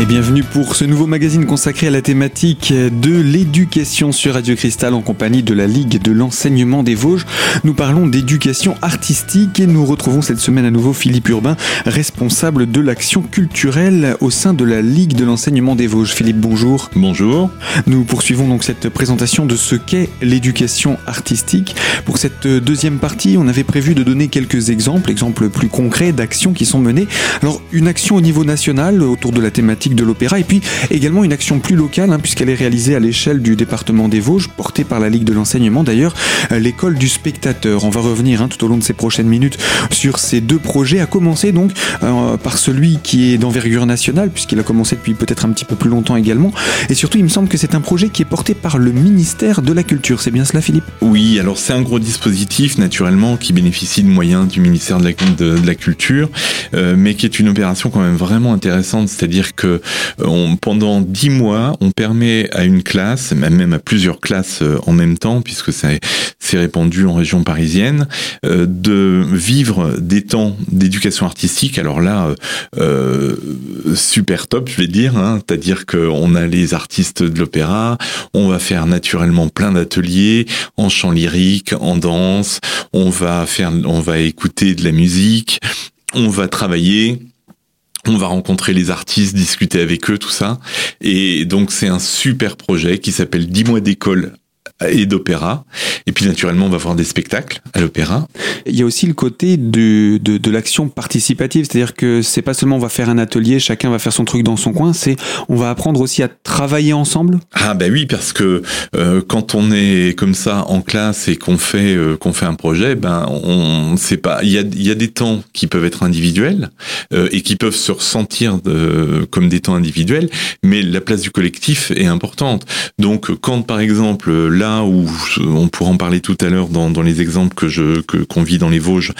Et bienvenue pour ce nouveau magazine consacré à la thématique de l'éducation sur Radio Cristal en compagnie de la Ligue de l'enseignement des Vosges. Nous parlons d'éducation artistique et nous retrouvons cette semaine à nouveau Philippe Urbain, responsable de l'action culturelle au sein de la Ligue de l'enseignement des Vosges. Philippe, bonjour. Bonjour. Nous poursuivons donc cette présentation de ce qu'est l'éducation artistique. Pour cette deuxième partie, on avait prévu de donner quelques exemples, exemples plus concrets d'actions qui sont menées. Alors, une action au niveau national autour de la thématique de l'opéra et puis également une action plus locale hein, puisqu'elle est réalisée à l'échelle du département des Vosges, portée par la Ligue de l'enseignement d'ailleurs, euh, l'école du spectateur. On va revenir hein, tout au long de ces prochaines minutes sur ces deux projets, à commencer donc euh, par celui qui est d'envergure nationale puisqu'il a commencé depuis peut-être un petit peu plus longtemps également et surtout il me semble que c'est un projet qui est porté par le ministère de la Culture. C'est bien cela Philippe? Oui, alors c'est un gros dispositif naturellement qui bénéficie de moyens du ministère de la, Culture, euh, mais qui est une opération quand même vraiment intéressante, c'est-à-dire que euh, pendant dix mois, on permet à une classe, même à plusieurs classes euh, en même temps, puisque c'est répandu en région parisienne, euh, de vivre des temps d'éducation artistique. Alors là, super top, je vais dire. Hein, C'est-à-dire qu'on a les artistes de l'opéra, on va faire naturellement plein d'ateliers en chant lyrique, en danse, on va faire, on va écouter de la musique, on va travailler on va rencontrer les artistes, discuter avec eux, tout ça. Et donc c'est un super projet qui s'appelle 10 mois d'école et d'opéra. Et puis naturellement, on va voir des spectacles à l'opéra. Il y a aussi le côté de, de, de l'action participative, c'est-à-dire que c'est pas seulement on va faire un atelier, chacun va faire son truc dans son coin, c'est on va apprendre aussi à travailler ensemble. Ah ben oui, parce que euh, quand on est comme ça en classe et qu'on fait euh, qu'on fait un projet, ben on sait pas. Il y a il y a des temps qui peuvent être individuels euh, et qui peuvent se ressentir de, comme des temps individuels, mais la place du collectif est importante. Donc quand par exemple là où on pourra en parler tout à l'heure dans, les exemples que je qu'on vit dans les Vosges,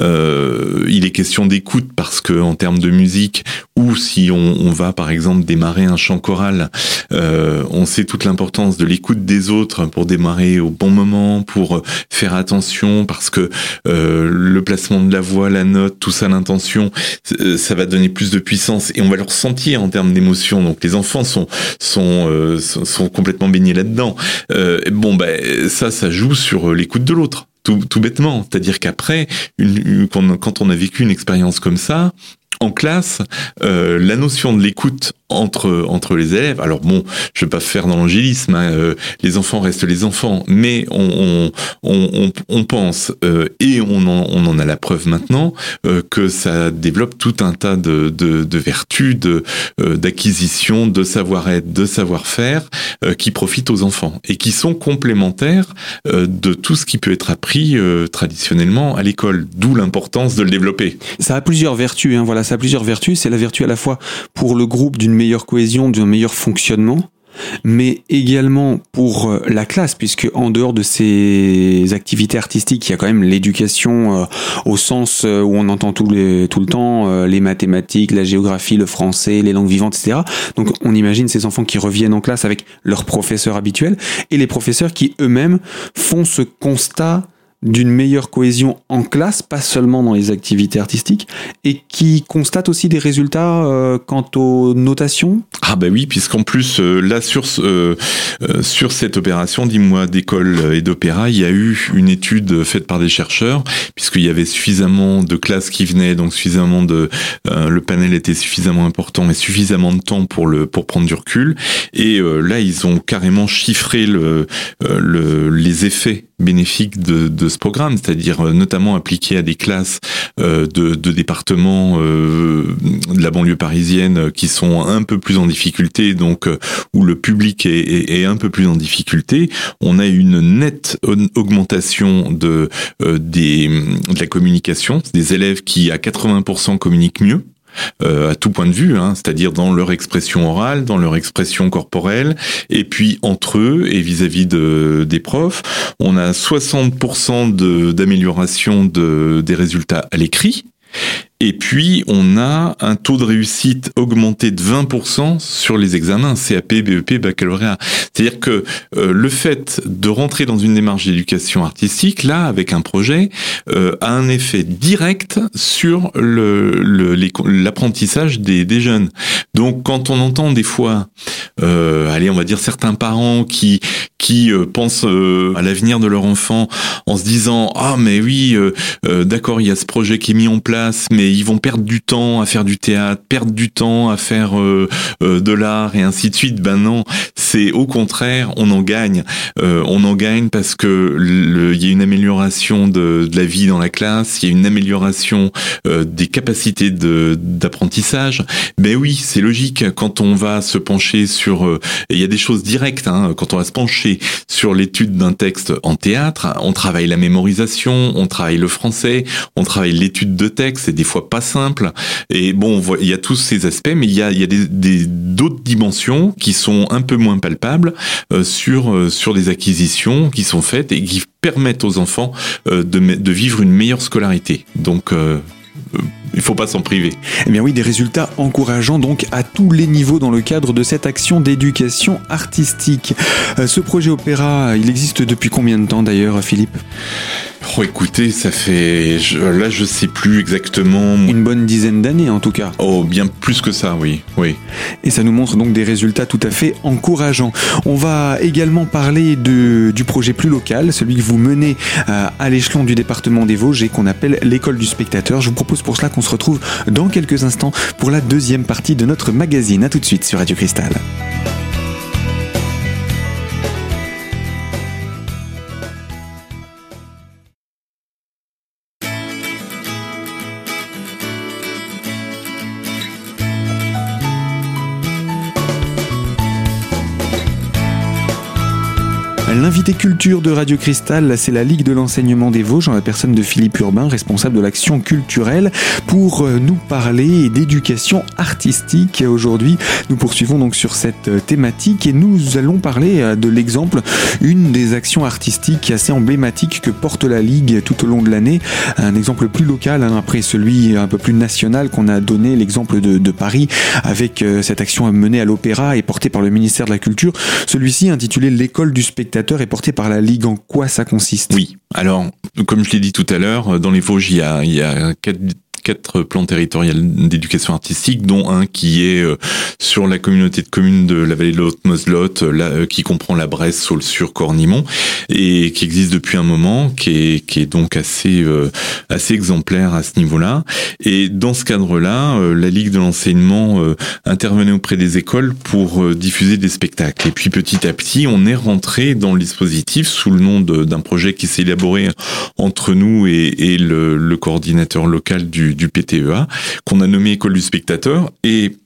euh, il est question d'écoute parce que en termes de musique ou si on, va par exemple démarrer un chant choral, euh, on sait toute l'importance de l'écoute des autres pour démarrer au bon moment, pour faire attention parce que euh, le placement de la voix, la note, tout ça, l'intention, ça va donner plus de puissance et on va le ressentir en termes d'émotion. Donc les enfants sont sont sont complètement baignés là-dedans bon, ben ça, ça joue sur l'écoute de l'autre. Tout, tout, bêtement. C'est-à-dire qu'après, quand on a vécu une expérience comme ça, en classe, euh, la notion de l'écoute entre entre les élèves. Alors bon, je vais pas faire dans l'angélisme. Hein, euh, les enfants restent les enfants, mais on on, on, on pense euh, et on en, on en a la preuve maintenant euh, que ça développe tout un tas de de, de vertus, de d'acquisition, de savoir-être, de savoir-faire qui profitent aux enfants et qui sont complémentaires de tout ce qui peut être appris traditionnellement à l'école. D'où l'importance de le développer. Ça a plusieurs vertus. Hein, voilà, ça a plusieurs vertus. C'est la vertu à la fois pour le groupe d'une meilleure cohésion, d'un meilleur fonctionnement, mais également pour euh, la classe, puisque en dehors de ces activités artistiques, il y a quand même l'éducation euh, au sens euh, où on entend tout, tout le temps les mathématiques, la géographie, le français, les langues vivantes, etc. Donc on imagine ces enfants qui reviennent en classe avec leurs professeurs habituels et les professeurs qui eux-mêmes font ce constat d'une meilleure cohésion en classe, pas seulement dans les activités artistiques, et qui constate aussi des résultats euh, quant aux notations? Ah bah oui, puisqu'en plus, euh, là, sur, euh, sur cette opération 10 mois d'école et d'opéra, il y a eu une étude faite par des chercheurs, puisqu'il y avait suffisamment de classes qui venaient, donc suffisamment de... le panel était suffisamment important et suffisamment de temps pour, le, pour prendre du recul, et là, ils ont carrément chiffré le, le, les effets bénéfiques de, ce programme, c'est-à-dire euh, notamment appliqué à des classes euh, de, départements euh, de la banlieue parisienne qui sont un peu plus en difficulté, donc où le public est, un peu plus en difficulté. On a une nette augmentation de, de la communication, des élèves qui à 80% communiquent mieux euh, à tout point de vue, hein, c'est-à-dire dans leur expression orale, dans leur expression corporelle, et puis entre eux et vis-à-vis de, des profs, on a 60% d'amélioration de, des résultats à l'écrit Et puis, on a un taux de réussite augmenté de 20% sur les examens CAP, BEP, baccalauréat. C'est-à-dire que euh, le fait de rentrer dans une démarche d'éducation artistique, là, avec un projet, euh, a un effet direct sur l'apprentissage le, des, des, jeunes. Donc, quand on entend des fois, euh, allez, on va dire certains parents qui qui euh, pensent à l'avenir de leur enfant en se disant ah mais oui, d'accord, il y a ce projet qui est mis en place, mais ils vont perdre du temps à faire du théâtre, perdre du temps à faire euh, euh, de l'art et ainsi de suite. Ben non, c'est au contraire, on en gagne. Euh, on en gagne parce que il y a une amélioration de, de, la vie dans la classe, il y a une amélioration des capacités d'apprentissage. Ben oui, c'est logique quand on va se pencher sur. il y a des choses directes hein, quand on va se pencher sur l'étude d'un texte en théâtre. On travaille la mémorisation, on travaille le français, on travaille l'étude de texte. C'est des fois pas simple. Et bon, il y a tous ces aspects, mais il y a, y des, d'autres dimensions qui sont un peu moins palpables euh, sur euh, sur des acquisitions qui sont faites et qui permettent aux enfants euh, de vivre une meilleure scolarité. Donc il faut pas s'en priver. Eh bien oui, des résultats encourageants donc à tous les niveaux dans le cadre de cette action d'éducation artistique. ce projet opéra, il existe depuis combien de temps d'ailleurs, Philippe? Oh, écoutez, ça fait. là, je sais plus exactement. Une bonne dizaine d'années, en tout cas. Oh, bien plus que ça, oui. oui. Et ça nous montre donc des résultats tout à fait encourageants. On va également parler de, du projet plus local, celui que vous menez euh, à l'échelon du département des Vosges et qu'on appelle l'école du spectateur. Je vous propose pour cela qu'on se retrouve dans quelques instants pour la deuxième partie de notre magazine. A tout de suite sur Radio Cristal. L'invité culture de Radio Cristal, c'est la Ligue de l'enseignement des Vosges en la personne de Philippe Urbain, responsable de l'action culturelle, pour euh, nous parler d'éducation artistique. Aujourd'hui, nous poursuivons donc sur cette euh, thématique et nous allons parler euh, de l'exemple, une des actions artistiques assez emblématiques que porte la Ligue tout au long de l'année. Un exemple plus local, hein, après celui un peu plus national qu'on a donné, l'exemple de, Paris, avec cette action menée à l'Opéra et portée par le ministère de la Culture. Celui-ci intitulé L'école du est porté par la Ligue. En quoi ça consiste? Oui. Alors, comme je l'ai dit tout à l'heure, dans les Vosges, il y a, il y a quatre quatre plans territoriaux d'éducation artistique, dont un qui est euh, sur la communauté de communes de la vallée de la Haute-Moselotte, euh, qui comprend la Bresse, Saulsure, Cornimont, et qui existe depuis un moment, qui est, donc assez, euh, assez exemplaire à ce niveau-là. Et dans ce cadre-là, la Ligue de l'enseignement intervenait auprès des écoles pour diffuser des spectacles. Et puis petit à petit, on est rentré dans le dispositif sous le nom d'un projet qui s'est élaboré entre nous et, et le coordinateur local du, du PTEA, qu'on a nommé École du spectateur. Et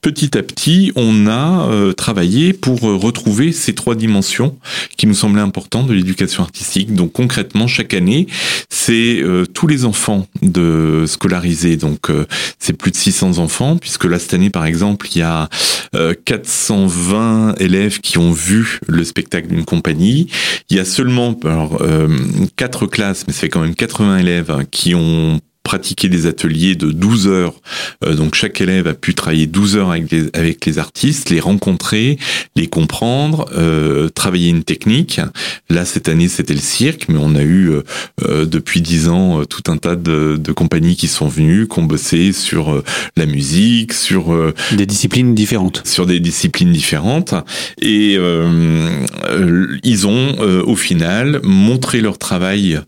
petit à petit, on a euh, travaillé pour euh, retrouver ces trois dimensions qui nous semblaient importantes de l'éducation artistique. Donc concrètement, chaque année, c'est euh, tous les enfants de scolarisés. Donc c'est plus de 600 enfants, puisque là cette année, par exemple, il y a 420 élèves qui ont vu le spectacle d'une compagnie. Il y a seulement alors, quatre classes, mais ça fait quand même 80 élèves qui ont pratiquer des ateliers de 12 heures. Euh, donc chaque élève a pu travailler 12 heures avec les, avec les artistes, les rencontrer, les comprendre, euh, travailler une technique. Là, cette année, c'était le cirque, mais on a eu euh, euh depuis 10 ans euh, tout un tas de, de, compagnies qui sont venues, qui ont bossé sur la musique, sur... des disciplines différentes. Sur des disciplines différentes. Et ils ont, au final, montré leur travail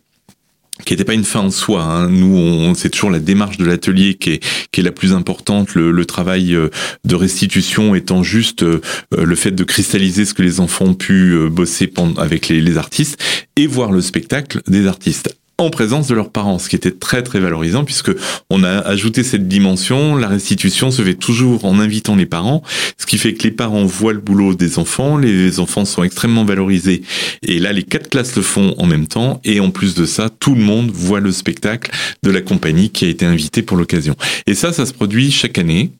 qui n'était pas une fin en soi. Hein. Nous, on, c'est toujours la démarche de l'atelier qui est, la plus importante. Le, travail euh, de restitution étant juste euh, le fait de cristalliser ce que les enfants ont pu euh, bosser avec les artistes et voir le spectacle des artistes en présence de leurs parents, ce qui était très très valorisant puisque on a ajouté cette dimension. La restitution se fait toujours en invitant les parents, ce qui fait que les parents voient le boulot des enfants, les enfants sont extrêmement valorisés. Et là, les quatre classes le font en même temps et en plus de ça, tout le monde voit le spectacle de la compagnie qui a été invitée pour l'occasion. Et ça, ça se produit chaque année.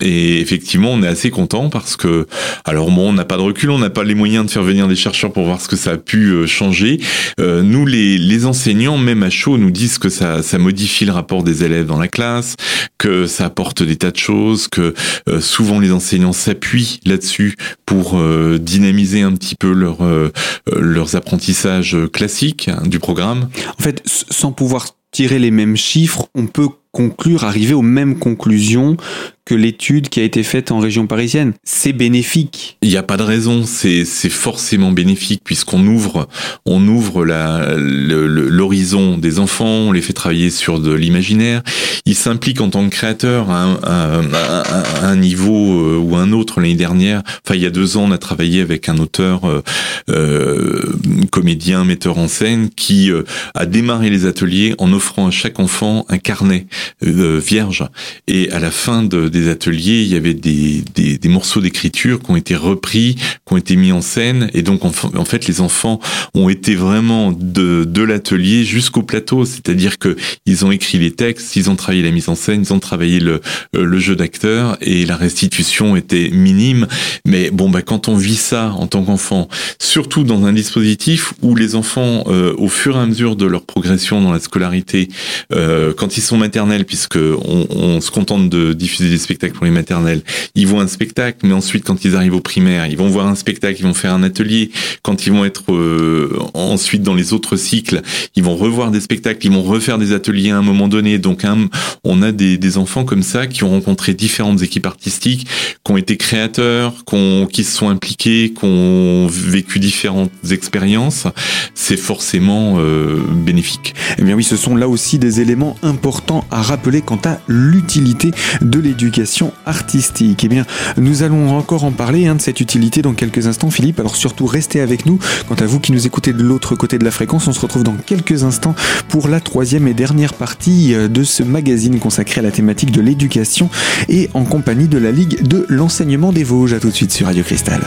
Et effectivement, on est assez content parce que, alors bon, on n'a pas de recul, on n'a pas les moyens de faire venir des chercheurs pour voir ce que ça a pu euh, changer. Euh, nous, les, les enseignants, même à chaud, nous disent que ça, ça modifie le rapport des élèves dans la classe, que ça apporte des tas de choses, que euh, souvent les enseignants s'appuient là-dessus pour dynamiser un petit peu leur, leurs apprentissages classiques hein, du programme. En fait, sans pouvoir tirer les mêmes chiffres, on peut conclure, arriver aux mêmes conclusions que l'étude qui a été faite en région parisienne. C'est bénéfique. Il n'y a pas de raison, c'est forcément bénéfique puisqu'on ouvre, on ouvre l'horizon des enfants, on les fait travailler sur de l'imaginaire. Ils s'impliquent en tant que créateurs à un, niveau euh, ou un autre. L'année dernière, enfin il y a deux ans, on a travaillé avec un auteur, euh, euh comédien, metteur en scène qui euh, a démarré les ateliers en offrant à chaque enfant un carnet vierge. Et à la fin de, des ateliers, il y avait des, des, des morceaux d'écriture qui ont été repris, qui ont été mis en scène, et donc en, fait les enfants ont été vraiment de, de l'atelier jusqu'au plateau, c'est-à-dire que ils ont écrit les textes, ils ont travaillé la mise en scène, ils ont travaillé le, euh, le jeu d'acteur, et la restitution était minime. Mais bon, bah quand on vit ça en tant qu'enfant, surtout dans un dispositif où les enfants, euh, au fur et à mesure de leur progression dans la scolarité, euh, quand ils sont maternels, puisque on, se contente de diffuser des spectacle pour les maternelles. Ils voient un spectacle, mais ensuite, quand ils arrivent au primaire, ils vont voir un spectacle, ils vont faire un atelier. Quand ils vont être euh, ensuite dans les autres cycles, ils vont revoir des spectacles, ils vont refaire des ateliers à un moment donné. Donc, on a des, enfants comme ça qui ont rencontré différentes équipes artistiques, qui ont été créateurs, qui, qui se sont impliqués, qui ont vécu différentes expériences. C'est forcément euh, bénéfique. Eh bien oui, ce sont là aussi des éléments importants à rappeler quant à l'utilité de l'éducation artistique. Eh bien, nous allons encore en parler hein, de cette utilité dans quelques instants, Philippe. Alors surtout, restez avec nous. Quant à vous qui nous écoutez de l'autre côté de la fréquence, on se retrouve dans quelques instants pour la troisième et dernière partie euh, de ce magazine consacré à la thématique de l'éducation et en compagnie de la Ligue de l'enseignement des Vosges. À tout de suite sur Radio Cristal.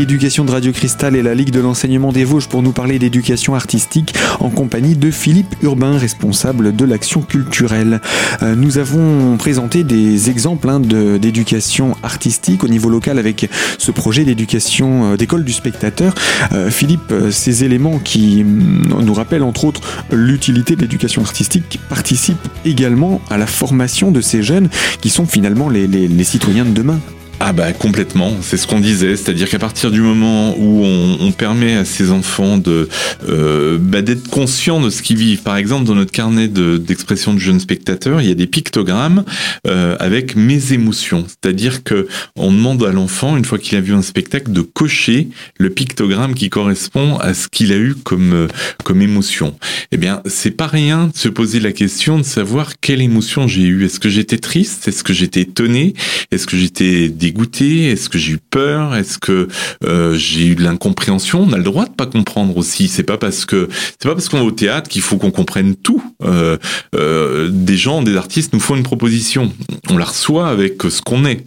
Éducation de Radio Cristal et la Ligue de l'enseignement des Vosges pour nous parler d'éducation artistique en compagnie de Philippe Urbain, responsable de l'action culturelle. Euh, nous avons présenté des exemples hein, d'éducation artistique au niveau local avec ce projet d'éducation euh, d'école du spectateur. Euh, Philippe, ces éléments qui mm, nous rappellent entre autres l'utilité de l'éducation artistique participent également à la formation de ces jeunes qui sont finalement les citoyens de demain. Ah bah complètement, c'est ce qu'on disait, c'est-à-dire qu'à partir du moment où on, on permet à ces enfants de euh, bah d'être conscients de ce qu'ils vivent, par exemple dans notre carnet d'expression de, de jeunes spectateurs, il y a des pictogrammes euh, avec mes émotions, c'est-à-dire que on demande à l'enfant une fois qu'il a vu un spectacle de cocher le pictogramme qui correspond à ce qu'il a eu comme euh, comme émotion. Eh bien, c'est pas rien de se poser la question de savoir quelle émotion j'ai eu. Est-ce que j'étais triste? Est-ce que j'étais étonné? Est-ce que j'étais dégoûté Est-ce que j'ai eu peur Est-ce que euh, j'ai eu de l'incompréhension On a le droit de pas comprendre aussi. C'est pas parce que c'est pas parce qu'on est au théâtre qu'il faut qu'on comprenne tout. Euh, euh, des gens, des artistes nous font une proposition. On la reçoit avec ce qu'on est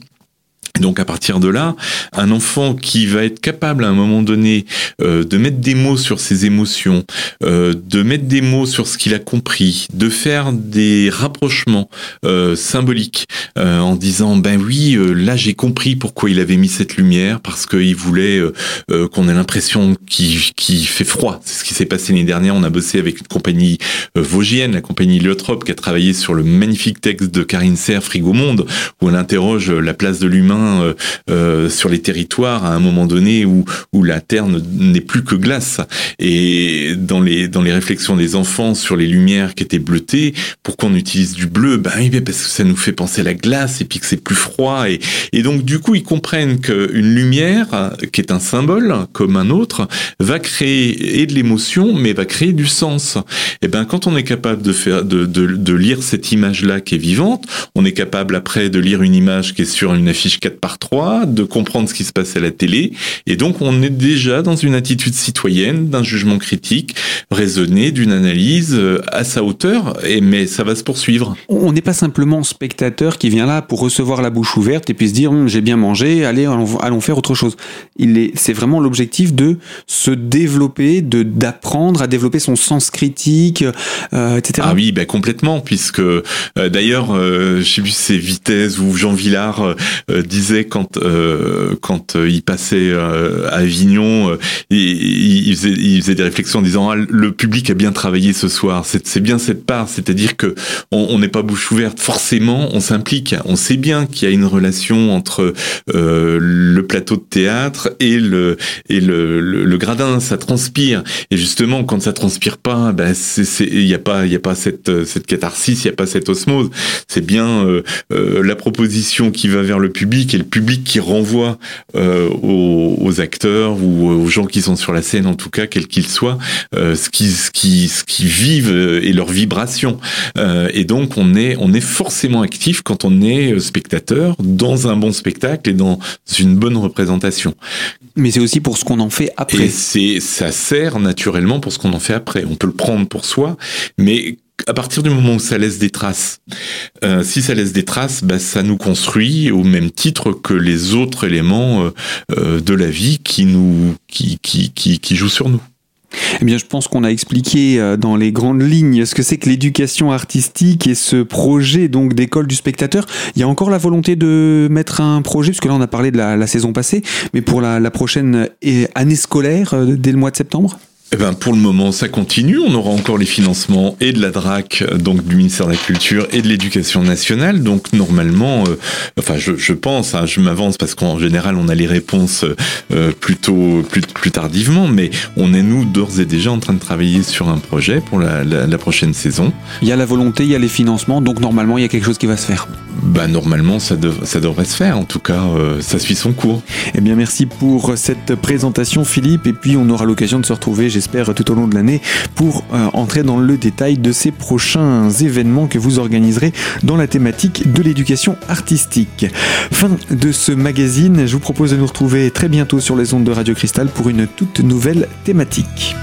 donc à partir de là, un enfant qui va être capable à un moment donné euh, de mettre des mots sur ses émotions, euh, de mettre des mots sur ce qu'il a compris, de faire des rapprochements euh, symboliques en disant ben oui là j'ai compris pourquoi il avait mis cette lumière parce qu'il voulait qu'on ait l'impression qu'il fait froid. C'est ce qui s'est passé l'année dernière. On a bossé avec une compagnie vosgienne, la compagnie Liotrop, qui a travaillé sur le magnifique texte de Karine Serre, Frigo Monde, où elle interroge la place de l'humain euh, euh, sur les territoires à un moment donné où, où la terre n'est plus que glace. Et dans les, dans les réflexions des enfants sur les lumières qui étaient bleutées, pourquoi on utilise du bleu Ben oui, parce que ça nous fait penser à la glace et puis que c'est plus froid. Et, et donc du coup, ils comprennent qu'une lumière, qui est un symbole comme un autre, va créer et de l'émotion, mais va créer du sens. Et ben quand on est capable de faire, de, de, de lire cette image-là qui est vivante, on est capable après de lire une image qui est sur une affiche 4 4 par 3, de comprendre ce qui se passe à la télé. Et donc, on est déjà dans une attitude citoyenne, d'un jugement critique, raisonné, d'une analyse euh, à sa hauteur. Et, mais ça va se poursuivre. On n'est pas simplement spectateur qui vient là pour recevoir la bouche ouverte et puis se dire hum, j'ai bien mangé, allez, allons, faire autre chose. Il est, c'est vraiment l'objectif de se développer, de d'apprendre à développer son sens critique, euh, etc. Ah oui, ben complètement, puisque euh, d'ailleurs, euh, je sais plus c'est Vitesse ou Jean Villard euh, quand quand il passait à Avignon, il, il, faisait, des réflexions en disant ah, le public a bien travaillé ce soir. C'est bien cette part, c'est-à-dire que on n'est pas bouche ouverte. Forcément, on s'implique. On sait bien qu'il y a une relation entre le plateau de théâtre et le et le, gradin. Ça transpire. Et justement, quand ça transpire pas, ben il n'y a pas il y a pas cette cette catharsis, il n'y a pas cette osmose. C'est bien euh, euh, la proposition qui va vers le public et le public qui renvoie euh, aux, acteurs ou aux gens qui sont sur la scène, en tout cas, quels qu'ils soient, ce qui ce qui ce qui vivent et leur vibration. et donc on est on est forcément actif quand on est spectateur dans un bon spectacle et dans une bonne représentation. Mais c'est aussi pour ce qu'on en fait après. Et c'est ça sert naturellement pour ce qu'on en fait après. On peut le prendre pour soi, mais à partir du moment où ça laisse des traces, euh, si ça laisse des traces, bah, ça nous construit au même titre que les autres éléments euh, euh, de la vie qui nous qui, qui, qui, jouent sur nous. Eh bien, je pense qu'on a expliqué dans les grandes lignes ce que c'est que l'éducation artistique et ce projet donc d'école du spectateur. Il y a encore la volonté de mettre un projet, parce que là on a parlé de la, saison passée, mais pour la prochaine année scolaire dès le mois de septembre? Eh ben pour le moment, ça continue. On aura encore les financements et de la DRAC, donc du ministère de la Culture et de l'Éducation nationale. Donc normalement, euh, enfin je, pense, hein, je m'avance parce qu'en général on a les réponses euh, plutôt plus, tardivement, mais on est nous d'ores et déjà en train de travailler sur un projet pour la, prochaine saison. Il y a la volonté, il y a les financements, donc normalement il y a quelque chose qui va se faire. Bah normalement ça, devrait se faire. En tout cas, euh, ça suit son cours. Eh bien merci pour cette présentation, Philippe, et puis on aura l'occasion de se retrouver j'espère, tout au long de l'année pour euh, entrer dans le détail de ces prochains événements que vous organiserez dans la thématique de l'éducation artistique. Fin de ce magazine, je vous propose de nous retrouver très bientôt sur les ondes de Radio Cristal pour une toute nouvelle thématique.